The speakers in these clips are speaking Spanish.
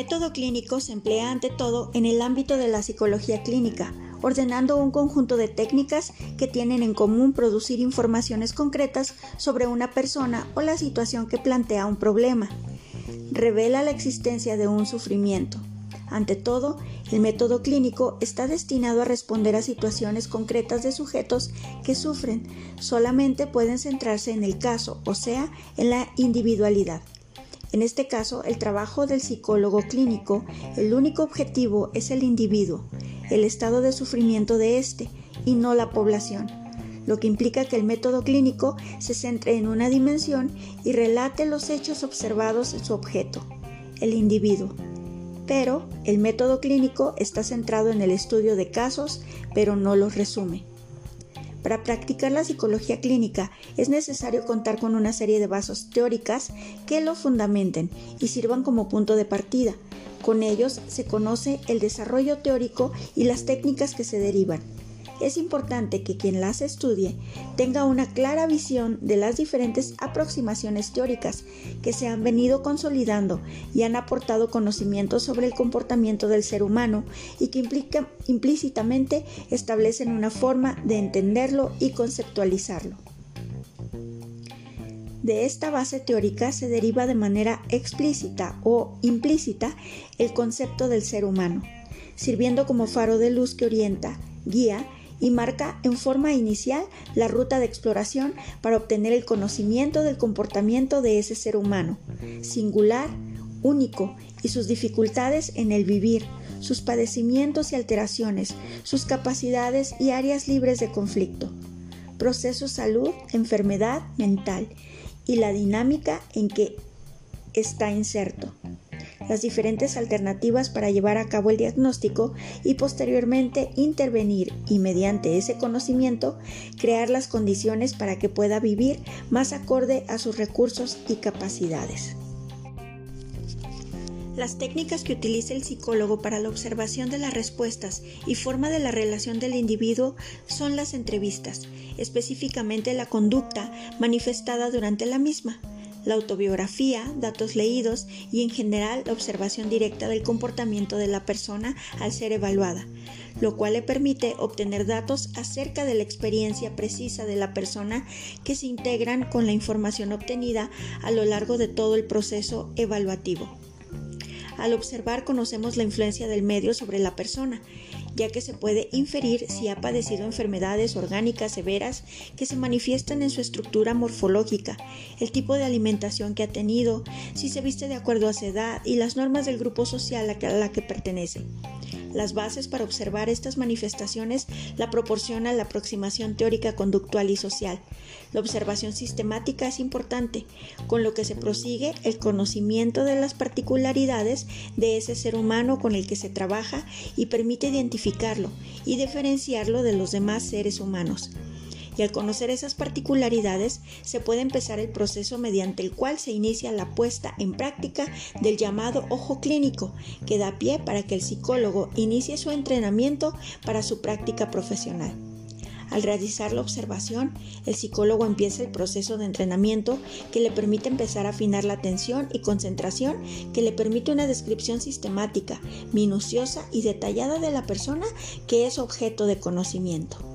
método clínico se emplea ante todo en el ámbito de la psicología clínica, ordenando un conjunto de técnicas que tienen en común producir informaciones concretas sobre una persona o la situación que plantea un problema. Revela la existencia de un sufrimiento. Ante todo, el método clínico está destinado a responder a situaciones concretas de sujetos que sufren. Solamente pueden centrarse en el caso, o sea, en la individualidad. En este caso, el trabajo del psicólogo clínico, el único objetivo es el individuo, el estado de sufrimiento de éste y no la población, lo que implica que el método clínico se centre en una dimensión y relate los hechos observados en su objeto, el individuo. Pero el método clínico está centrado en el estudio de casos, pero no los resume. Para practicar la psicología clínica es necesario contar con una serie de bases teóricas que lo fundamenten y sirvan como punto de partida. Con ellos se conoce el desarrollo teórico y las técnicas que se derivan es importante que quien las estudie tenga una clara visión de las diferentes aproximaciones teóricas que se han venido consolidando y han aportado conocimientos sobre el comportamiento del ser humano y que implícitamente establecen una forma de entenderlo y conceptualizarlo. De esta base teórica se deriva de manera explícita o implícita el concepto del ser humano, sirviendo como faro de luz que orienta, guía y marca en forma inicial la ruta de exploración para obtener el conocimiento del comportamiento de ese ser humano, singular, único, y sus dificultades en el vivir, sus padecimientos y alteraciones, sus capacidades y áreas libres de conflicto, proceso salud, enfermedad mental y la dinámica en que está inserto las diferentes alternativas para llevar a cabo el diagnóstico y posteriormente intervenir y mediante ese conocimiento crear las condiciones para que pueda vivir más acorde a sus recursos y capacidades. Las técnicas que utiliza el psicólogo para la observación de las respuestas y forma de la relación del individuo son las entrevistas, específicamente la conducta manifestada durante la misma la autobiografía, datos leídos y en general la observación directa del comportamiento de la persona al ser evaluada, lo cual le permite obtener datos acerca de la experiencia precisa de la persona que se integran con la información obtenida a lo largo de todo el proceso evaluativo. Al observar conocemos la influencia del medio sobre la persona ya que se puede inferir si ha padecido enfermedades orgánicas severas que se manifiestan en su estructura morfológica, el tipo de alimentación que ha tenido, si se viste de acuerdo a su edad y las normas del grupo social a la que pertenece. Las bases para observar estas manifestaciones la proporciona la aproximación teórica conductual y social. La observación sistemática es importante, con lo que se prosigue el conocimiento de las particularidades de ese ser humano con el que se trabaja y permite identificarlo y diferenciarlo de los demás seres humanos y al conocer esas particularidades se puede empezar el proceso mediante el cual se inicia la puesta en práctica del llamado ojo clínico, que da pie para que el psicólogo inicie su entrenamiento para su práctica profesional. Al realizar la observación, el psicólogo empieza el proceso de entrenamiento que le permite empezar a afinar la atención y concentración, que le permite una descripción sistemática, minuciosa y detallada de la persona que es objeto de conocimiento.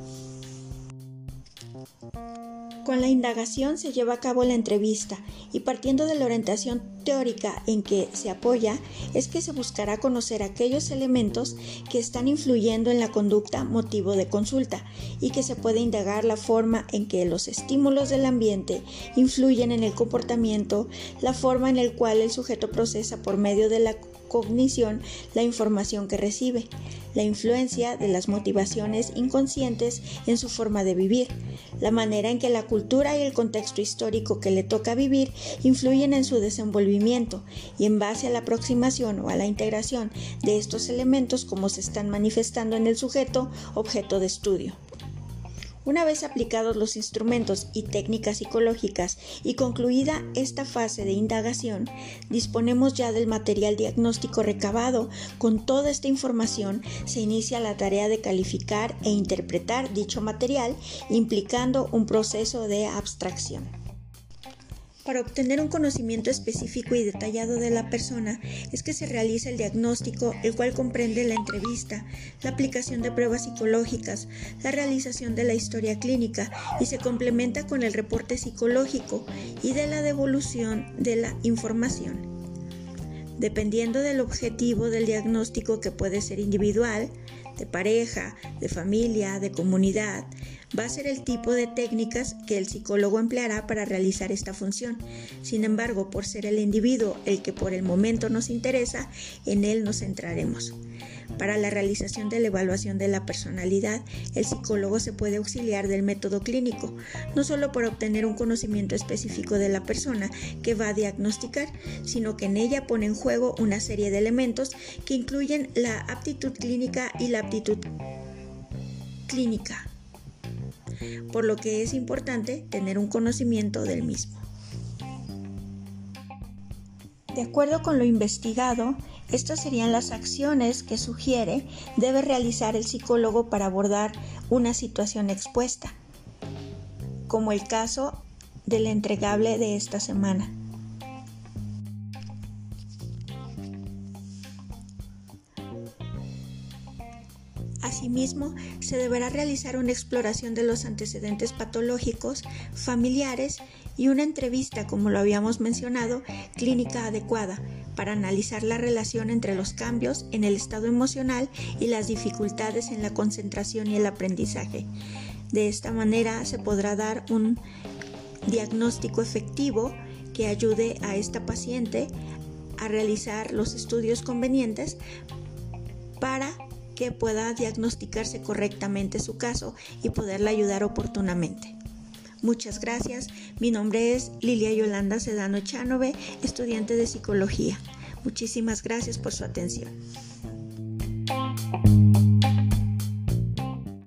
Con la indagación se lleva a cabo la entrevista y partiendo de la orientación teórica en que se apoya es que se buscará conocer aquellos elementos que están influyendo en la conducta motivo de consulta y que se puede indagar la forma en que los estímulos del ambiente influyen en el comportamiento, la forma en la cual el sujeto procesa por medio de la cognición la información que recibe, la influencia de las motivaciones inconscientes en su forma de vivir, la manera en que la cultura y el contexto histórico que le toca vivir influyen en su desenvolvimiento y en base a la aproximación o a la integración de estos elementos como se están manifestando en el sujeto objeto de estudio. Una vez aplicados los instrumentos y técnicas psicológicas y concluida esta fase de indagación, disponemos ya del material diagnóstico recabado. Con toda esta información se inicia la tarea de calificar e interpretar dicho material, implicando un proceso de abstracción. Para obtener un conocimiento específico y detallado de la persona es que se realiza el diagnóstico, el cual comprende la entrevista, la aplicación de pruebas psicológicas, la realización de la historia clínica y se complementa con el reporte psicológico y de la devolución de la información. Dependiendo del objetivo del diagnóstico que puede ser individual, de pareja, de familia, de comunidad, va a ser el tipo de técnicas que el psicólogo empleará para realizar esta función. Sin embargo, por ser el individuo el que por el momento nos interesa, en él nos centraremos. Para la realización de la evaluación de la personalidad, el psicólogo se puede auxiliar del método clínico, no solo para obtener un conocimiento específico de la persona que va a diagnosticar, sino que en ella pone en juego una serie de elementos que incluyen la aptitud clínica y la aptitud clínica, por lo que es importante tener un conocimiento del mismo. De acuerdo con lo investigado, estas serían las acciones que sugiere debe realizar el psicólogo para abordar una situación expuesta, como el caso del entregable de esta semana. Asimismo, se deberá realizar una exploración de los antecedentes patológicos, familiares y una entrevista, como lo habíamos mencionado, clínica adecuada para analizar la relación entre los cambios en el estado emocional y las dificultades en la concentración y el aprendizaje. De esta manera se podrá dar un diagnóstico efectivo que ayude a esta paciente a realizar los estudios convenientes para que pueda diagnosticarse correctamente su caso y poderla ayudar oportunamente. Muchas gracias. Mi nombre es Lilia Yolanda Sedano Chanove, estudiante de psicología. Muchísimas gracias por su atención.